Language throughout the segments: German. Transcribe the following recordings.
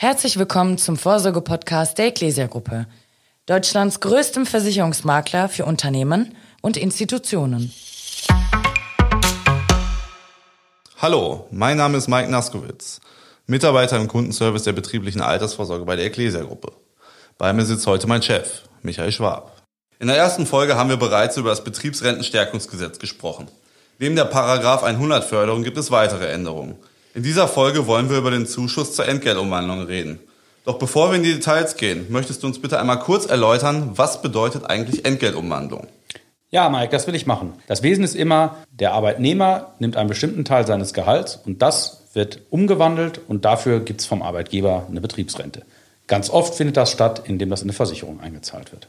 Herzlich willkommen zum Vorsorge-Podcast der Ecclesia Gruppe, Deutschlands größtem Versicherungsmakler für Unternehmen und Institutionen. Hallo, mein Name ist Mike Naskowitz, Mitarbeiter im Kundenservice der betrieblichen Altersvorsorge bei der Ecclesia Gruppe. Bei mir sitzt heute mein Chef, Michael Schwab. In der ersten Folge haben wir bereits über das Betriebsrentenstärkungsgesetz gesprochen. Neben der Paragraph 100 Förderung gibt es weitere Änderungen. In dieser Folge wollen wir über den Zuschuss zur Entgeltumwandlung reden. Doch bevor wir in die Details gehen, möchtest du uns bitte einmal kurz erläutern, was bedeutet eigentlich Entgeltumwandlung? Ja, Mike, das will ich machen. Das Wesen ist immer, der Arbeitnehmer nimmt einen bestimmten Teil seines Gehalts und das wird umgewandelt und dafür gibt es vom Arbeitgeber eine Betriebsrente. Ganz oft findet das statt, indem das in eine Versicherung eingezahlt wird.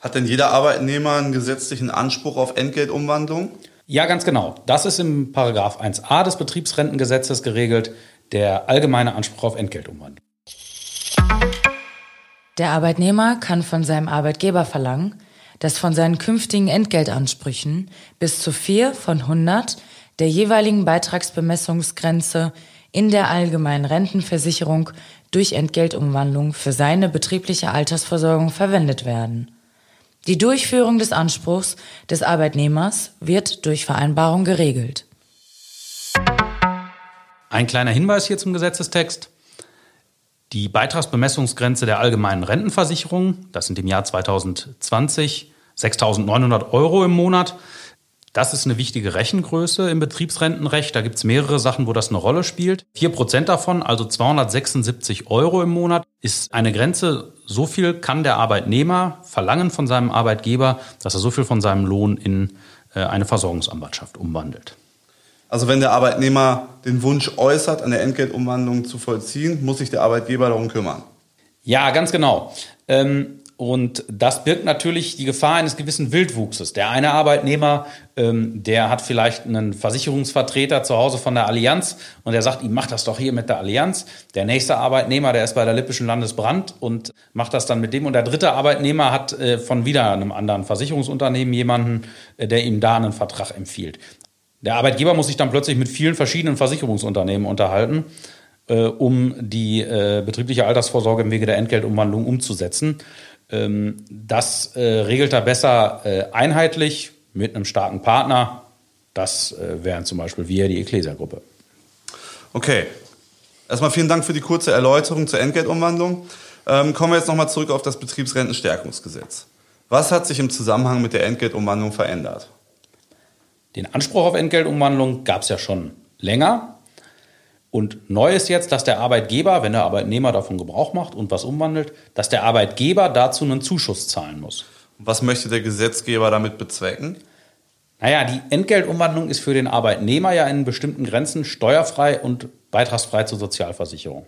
Hat denn jeder Arbeitnehmer einen gesetzlichen Anspruch auf Entgeltumwandlung? Ja, ganz genau. Das ist im Paragraph 1a des Betriebsrentengesetzes geregelt, der allgemeine Anspruch auf Entgeltumwandlung. Der Arbeitnehmer kann von seinem Arbeitgeber verlangen, dass von seinen künftigen Entgeltansprüchen bis zu vier von 100 der jeweiligen Beitragsbemessungsgrenze in der allgemeinen Rentenversicherung durch Entgeltumwandlung für seine betriebliche Altersversorgung verwendet werden. Die Durchführung des Anspruchs des Arbeitnehmers wird durch Vereinbarung geregelt. Ein kleiner Hinweis hier zum Gesetzestext. Die Beitragsbemessungsgrenze der allgemeinen Rentenversicherung, das sind im Jahr 2020 6.900 Euro im Monat, das ist eine wichtige Rechengröße im Betriebsrentenrecht. Da gibt es mehrere Sachen, wo das eine Rolle spielt. Vier Prozent davon, also 276 Euro im Monat, ist eine Grenze. So viel kann der Arbeitnehmer verlangen von seinem Arbeitgeber, dass er so viel von seinem Lohn in äh, eine Versorgungsanwartschaft umwandelt. Also wenn der Arbeitnehmer den Wunsch äußert, eine Entgeltumwandlung zu vollziehen, muss sich der Arbeitgeber darum kümmern. Ja, ganz genau. Ähm, und das birgt natürlich die Gefahr eines gewissen Wildwuchses. Der eine Arbeitnehmer, ähm, der hat vielleicht einen Versicherungsvertreter zu Hause von der Allianz und der sagt, ihm macht das doch hier mit der Allianz. Der nächste Arbeitnehmer, der ist bei der Lippischen Landesbrand und macht das dann mit dem. Und der dritte Arbeitnehmer hat äh, von wieder einem anderen Versicherungsunternehmen jemanden, äh, der ihm da einen Vertrag empfiehlt. Der Arbeitgeber muss sich dann plötzlich mit vielen verschiedenen Versicherungsunternehmen unterhalten, äh, um die äh, betriebliche Altersvorsorge im Wege der Entgeltumwandlung umzusetzen. Ähm, das äh, regelt er besser äh, einheitlich mit einem starken Partner. Das äh, wären zum Beispiel wir, die Ecclesia-Gruppe. Okay. Erstmal vielen Dank für die kurze Erläuterung zur Entgeltumwandlung. Ähm, kommen wir jetzt nochmal zurück auf das Betriebsrentenstärkungsgesetz. Was hat sich im Zusammenhang mit der Entgeltumwandlung verändert? Den Anspruch auf Entgeltumwandlung gab es ja schon länger. Und neu ist jetzt, dass der Arbeitgeber, wenn der Arbeitnehmer davon Gebrauch macht und was umwandelt, dass der Arbeitgeber dazu einen Zuschuss zahlen muss. Was möchte der Gesetzgeber damit bezwecken? Naja, die Entgeltumwandlung ist für den Arbeitnehmer ja in bestimmten Grenzen steuerfrei und beitragsfrei zur Sozialversicherung.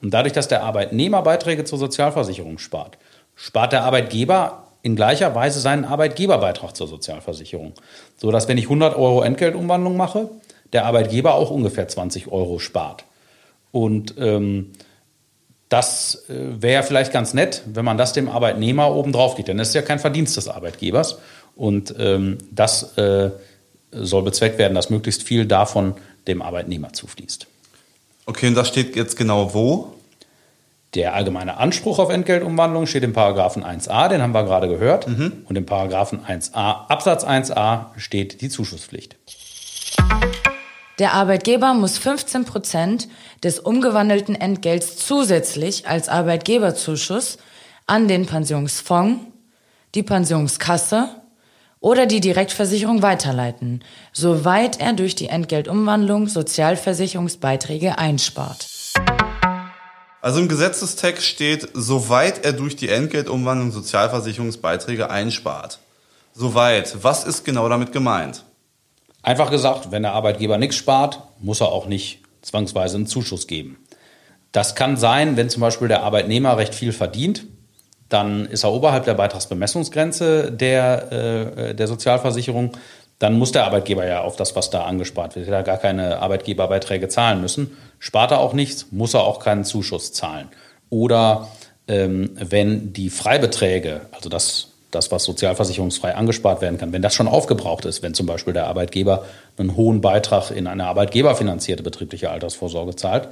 Und dadurch, dass der Arbeitnehmer Beiträge zur Sozialversicherung spart, spart der Arbeitgeber in gleicher Weise seinen Arbeitgeberbeitrag zur Sozialversicherung. So dass, wenn ich 100 Euro Entgeltumwandlung mache, der Arbeitgeber auch ungefähr 20 Euro spart. Und ähm, das äh, wäre vielleicht ganz nett, wenn man das dem Arbeitnehmer obendrauf geht. Denn das ist ja kein Verdienst des Arbeitgebers. Und ähm, das äh, soll bezweckt werden, dass möglichst viel davon dem Arbeitnehmer zufließt. Okay, und das steht jetzt genau wo? Der allgemeine Anspruch auf Entgeltumwandlung steht im Paragraphen 1a, den haben wir gerade gehört. Mhm. Und im Paragraphen 1a Absatz 1a steht die Zuschusspflicht. Der Arbeitgeber muss 15 Prozent des umgewandelten Entgelts zusätzlich als Arbeitgeberzuschuss an den Pensionsfonds, die Pensionskasse oder die Direktversicherung weiterleiten, soweit er durch die Entgeltumwandlung Sozialversicherungsbeiträge einspart. Also im Gesetzestext steht, soweit er durch die Entgeltumwandlung Sozialversicherungsbeiträge einspart. Soweit. Was ist genau damit gemeint? Einfach gesagt, wenn der Arbeitgeber nichts spart, muss er auch nicht zwangsweise einen Zuschuss geben. Das kann sein, wenn zum Beispiel der Arbeitnehmer recht viel verdient, dann ist er oberhalb der Beitragsbemessungsgrenze der, äh, der Sozialversicherung. Dann muss der Arbeitgeber ja auf das, was da angespart wird, er gar keine Arbeitgeberbeiträge zahlen müssen. Spart er auch nichts, muss er auch keinen Zuschuss zahlen. Oder ähm, wenn die Freibeträge, also das das, was sozialversicherungsfrei angespart werden kann, wenn das schon aufgebraucht ist, wenn zum Beispiel der Arbeitgeber einen hohen Beitrag in eine arbeitgeberfinanzierte betriebliche Altersvorsorge zahlt,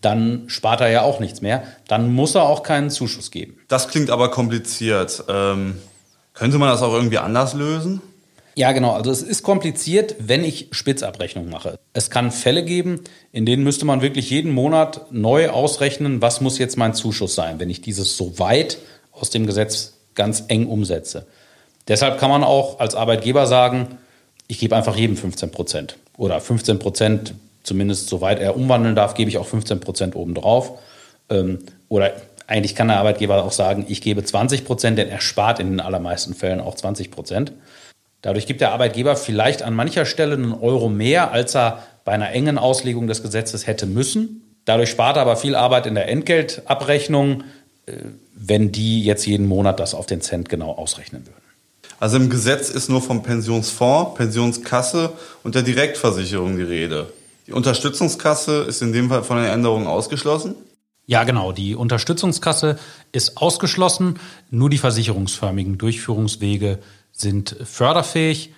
dann spart er ja auch nichts mehr. Dann muss er auch keinen Zuschuss geben. Das klingt aber kompliziert. Ähm, könnte man das auch irgendwie anders lösen? Ja, genau. Also es ist kompliziert, wenn ich Spitzabrechnung mache. Es kann Fälle geben, in denen müsste man wirklich jeden Monat neu ausrechnen, was muss jetzt mein Zuschuss sein, wenn ich dieses so weit aus dem Gesetz ganz eng umsetze. Deshalb kann man auch als Arbeitgeber sagen, ich gebe einfach jedem 15 Prozent oder 15 Prozent, zumindest soweit er umwandeln darf, gebe ich auch 15 Prozent obendrauf. Ähm, oder eigentlich kann der Arbeitgeber auch sagen, ich gebe 20 Prozent, denn er spart in den allermeisten Fällen auch 20 Prozent. Dadurch gibt der Arbeitgeber vielleicht an mancher Stelle einen Euro mehr, als er bei einer engen Auslegung des Gesetzes hätte müssen. Dadurch spart er aber viel Arbeit in der Entgeltabrechnung, wenn die jetzt jeden Monat das auf den Cent genau ausrechnen würden. Also im Gesetz ist nur vom Pensionsfonds, Pensionskasse und der Direktversicherung die Rede. Die Unterstützungskasse ist in dem Fall von den Änderungen ausgeschlossen? Ja, genau. Die Unterstützungskasse ist ausgeschlossen. Nur die versicherungsförmigen Durchführungswege sind förderfähig.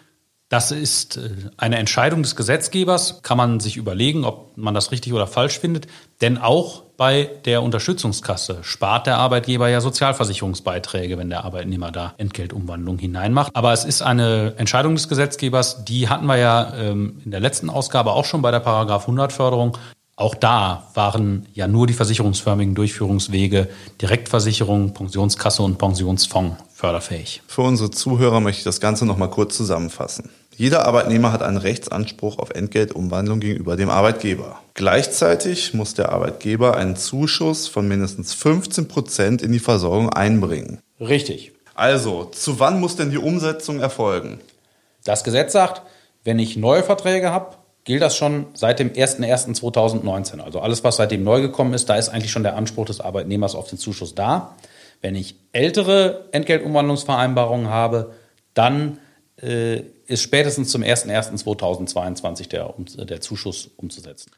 Das ist äh, eine Entscheidung des Gesetzgebers. Kann man sich überlegen, ob man das richtig oder falsch findet. Denn auch bei der Unterstützungskasse spart der Arbeitgeber ja Sozialversicherungsbeiträge, wenn der Arbeitnehmer da Entgeltumwandlung hineinmacht. Aber es ist eine Entscheidung des Gesetzgebers, die hatten wir ja ähm, in der letzten Ausgabe auch schon bei der Paragraph 100 Förderung. Auch da waren ja nur die versicherungsförmigen Durchführungswege Direktversicherung, Pensionskasse und Pensionsfonds förderfähig. Für unsere Zuhörer möchte ich das Ganze nochmal kurz zusammenfassen. Jeder Arbeitnehmer hat einen Rechtsanspruch auf Entgeltumwandlung gegenüber dem Arbeitgeber. Gleichzeitig muss der Arbeitgeber einen Zuschuss von mindestens 15 Prozent in die Versorgung einbringen. Richtig. Also, zu wann muss denn die Umsetzung erfolgen? Das Gesetz sagt, wenn ich neue Verträge habe, gilt das schon seit dem 01.01.2019. Also alles, was seitdem neu gekommen ist, da ist eigentlich schon der Anspruch des Arbeitnehmers auf den Zuschuss da. Wenn ich ältere Entgeltumwandlungsvereinbarungen habe, dann äh, ist spätestens zum 01.01.2022 der, der Zuschuss umzusetzen.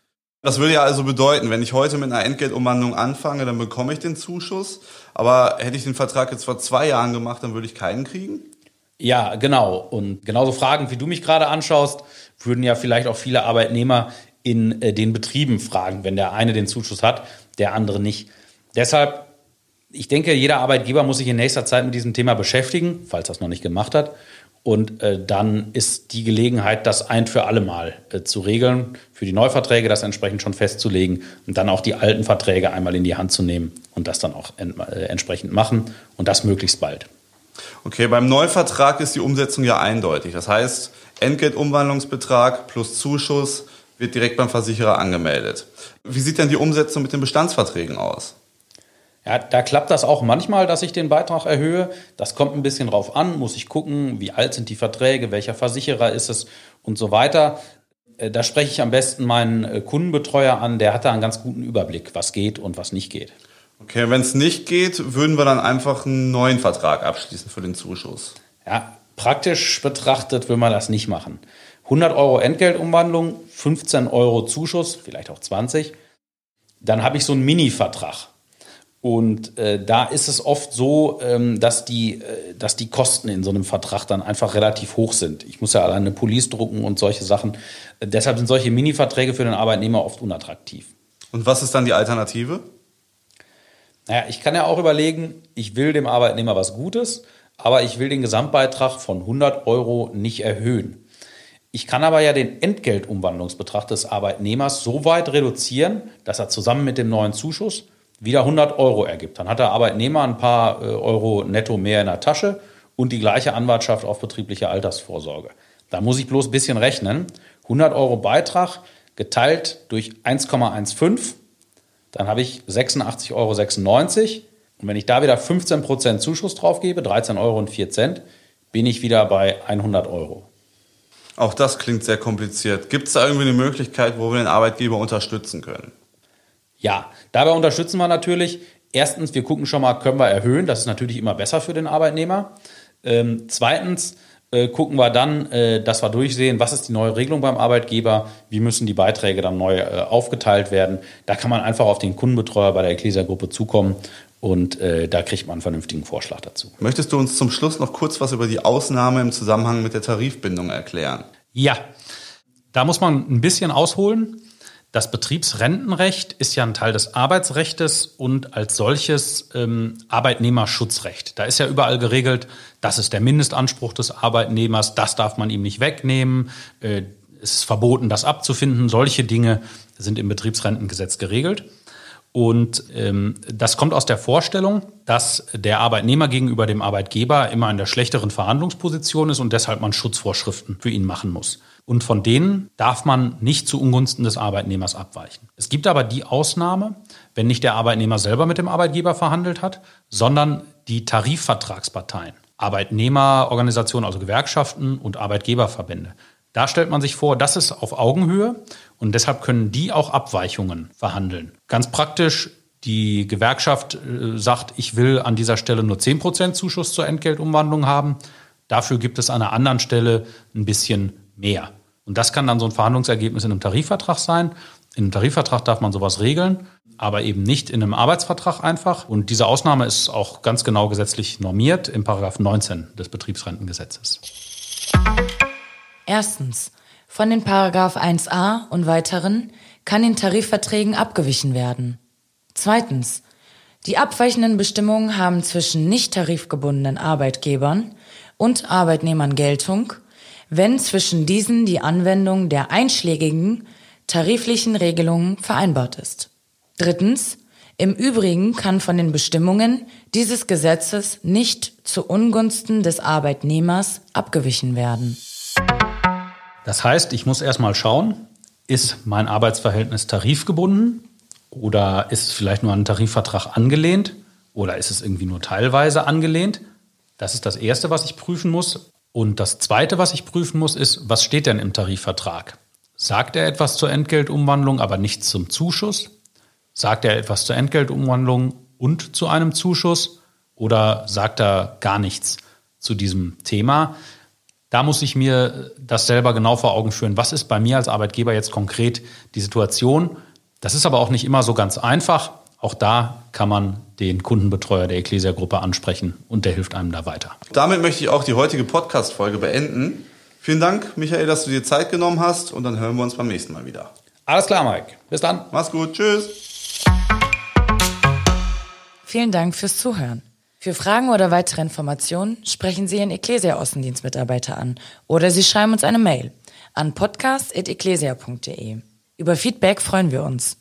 Das würde ja also bedeuten, wenn ich heute mit einer Entgeltumwandlung anfange, dann bekomme ich den Zuschuss. Aber hätte ich den Vertrag jetzt vor zwei Jahren gemacht, dann würde ich keinen kriegen? Ja, genau. Und genauso Fragen, wie du mich gerade anschaust, würden ja vielleicht auch viele Arbeitnehmer in äh, den Betrieben fragen, wenn der eine den Zuschuss hat, der andere nicht. Deshalb, ich denke, jeder Arbeitgeber muss sich in nächster Zeit mit diesem Thema beschäftigen, falls er es noch nicht gemacht hat. Und äh, dann ist die Gelegenheit, das ein für alle Mal äh, zu regeln, für die Neuverträge das entsprechend schon festzulegen und dann auch die alten Verträge einmal in die Hand zu nehmen und das dann auch en äh, entsprechend machen und das möglichst bald. Okay, beim Neuvertrag ist die Umsetzung ja eindeutig. Das heißt, Entgeltumwandlungsbetrag plus Zuschuss wird direkt beim Versicherer angemeldet. Wie sieht denn die Umsetzung mit den Bestandsverträgen aus? Ja, da klappt das auch manchmal, dass ich den Beitrag erhöhe. Das kommt ein bisschen drauf an, muss ich gucken, wie alt sind die Verträge, welcher Versicherer ist es und so weiter. Äh, da spreche ich am besten meinen äh, Kundenbetreuer an, der hat da einen ganz guten Überblick, was geht und was nicht geht. Okay, wenn es nicht geht, würden wir dann einfach einen neuen Vertrag abschließen für den Zuschuss. Ja, praktisch betrachtet will man das nicht machen. 100 Euro Entgeltumwandlung, 15 Euro Zuschuss, vielleicht auch 20. Dann habe ich so einen Mini-Vertrag. Und äh, da ist es oft so, ähm, dass, die, äh, dass die Kosten in so einem Vertrag dann einfach relativ hoch sind. Ich muss ja alleine eine Police drucken und solche Sachen. Äh, deshalb sind solche Mini-Verträge für den Arbeitnehmer oft unattraktiv. Und was ist dann die Alternative? Naja, ich kann ja auch überlegen, ich will dem Arbeitnehmer was Gutes, aber ich will den Gesamtbeitrag von 100 Euro nicht erhöhen. Ich kann aber ja den Entgeltumwandlungsbetrag des Arbeitnehmers so weit reduzieren, dass er zusammen mit dem neuen Zuschuss wieder 100 Euro ergibt. Dann hat der Arbeitnehmer ein paar äh, Euro netto mehr in der Tasche und die gleiche Anwartschaft auf betriebliche Altersvorsorge. Da muss ich bloß ein bisschen rechnen. 100 Euro Beitrag geteilt durch 1,15 dann habe ich 86,96 Euro. Und wenn ich da wieder 15% Zuschuss drauf gebe, 13,04 Euro, bin ich wieder bei 100 Euro. Auch das klingt sehr kompliziert. Gibt es da irgendwie eine Möglichkeit, wo wir den Arbeitgeber unterstützen können? Ja, dabei unterstützen wir natürlich. Erstens, wir gucken schon mal, können wir erhöhen. Das ist natürlich immer besser für den Arbeitnehmer. Ähm, zweitens, äh, gucken wir dann, äh, dass wir durchsehen, was ist die neue Regelung beim Arbeitgeber, wie müssen die Beiträge dann neu äh, aufgeteilt werden. Da kann man einfach auf den Kundenbetreuer bei der Ecclesia-Gruppe zukommen und äh, da kriegt man einen vernünftigen Vorschlag dazu. Möchtest du uns zum Schluss noch kurz was über die Ausnahme im Zusammenhang mit der Tarifbindung erklären? Ja, da muss man ein bisschen ausholen. Das Betriebsrentenrecht ist ja ein Teil des Arbeitsrechts und als solches ähm, Arbeitnehmerschutzrecht. Da ist ja überall geregelt, das ist der Mindestanspruch des Arbeitnehmers, das darf man ihm nicht wegnehmen, äh, es ist verboten, das abzufinden. Solche Dinge sind im Betriebsrentengesetz geregelt. Und ähm, das kommt aus der Vorstellung, dass der Arbeitnehmer gegenüber dem Arbeitgeber immer in der schlechteren Verhandlungsposition ist und deshalb man Schutzvorschriften für ihn machen muss. Und von denen darf man nicht zu Ungunsten des Arbeitnehmers abweichen. Es gibt aber die Ausnahme, wenn nicht der Arbeitnehmer selber mit dem Arbeitgeber verhandelt hat, sondern die Tarifvertragsparteien, Arbeitnehmerorganisationen, also Gewerkschaften und Arbeitgeberverbände. Da stellt man sich vor, das ist auf Augenhöhe und deshalb können die auch Abweichungen verhandeln. Ganz praktisch, die Gewerkschaft äh, sagt, ich will an dieser Stelle nur 10% Zuschuss zur Entgeltumwandlung haben. Dafür gibt es an einer anderen Stelle ein bisschen mehr. Und das kann dann so ein Verhandlungsergebnis in einem Tarifvertrag sein. In einem Tarifvertrag darf man sowas regeln, aber eben nicht in einem Arbeitsvertrag einfach. Und diese Ausnahme ist auch ganz genau gesetzlich normiert im Paragraph 19 des Betriebsrentengesetzes. Erstens. Von den Paragraph 1a und weiteren kann in Tarifverträgen abgewichen werden. Zweitens. Die abweichenden Bestimmungen haben zwischen nicht tarifgebundenen Arbeitgebern und Arbeitnehmern Geltung, wenn zwischen diesen die Anwendung der einschlägigen tariflichen Regelungen vereinbart ist. Drittens. Im Übrigen kann von den Bestimmungen dieses Gesetzes nicht zu Ungunsten des Arbeitnehmers abgewichen werden. Das heißt, ich muss erstmal schauen, ist mein Arbeitsverhältnis tarifgebunden oder ist es vielleicht nur an einen Tarifvertrag angelehnt oder ist es irgendwie nur teilweise angelehnt? Das ist das Erste, was ich prüfen muss. Und das Zweite, was ich prüfen muss, ist, was steht denn im Tarifvertrag? Sagt er etwas zur Entgeltumwandlung, aber nichts zum Zuschuss? Sagt er etwas zur Entgeltumwandlung und zu einem Zuschuss? Oder sagt er gar nichts zu diesem Thema? Da muss ich mir das selber genau vor Augen führen. Was ist bei mir als Arbeitgeber jetzt konkret die Situation? Das ist aber auch nicht immer so ganz einfach. Auch da kann man den Kundenbetreuer der Ecclesia-Gruppe ansprechen und der hilft einem da weiter. Damit möchte ich auch die heutige Podcast-Folge beenden. Vielen Dank, Michael, dass du dir Zeit genommen hast und dann hören wir uns beim nächsten Mal wieder. Alles klar, Mike. Bis dann. Mach's gut. Tschüss. Vielen Dank fürs Zuhören. Für Fragen oder weitere Informationen sprechen Sie Ihren Ecclesia-Außendienstmitarbeiter an oder Sie schreiben uns eine Mail an podcast.ecclesia.de. Über Feedback freuen wir uns.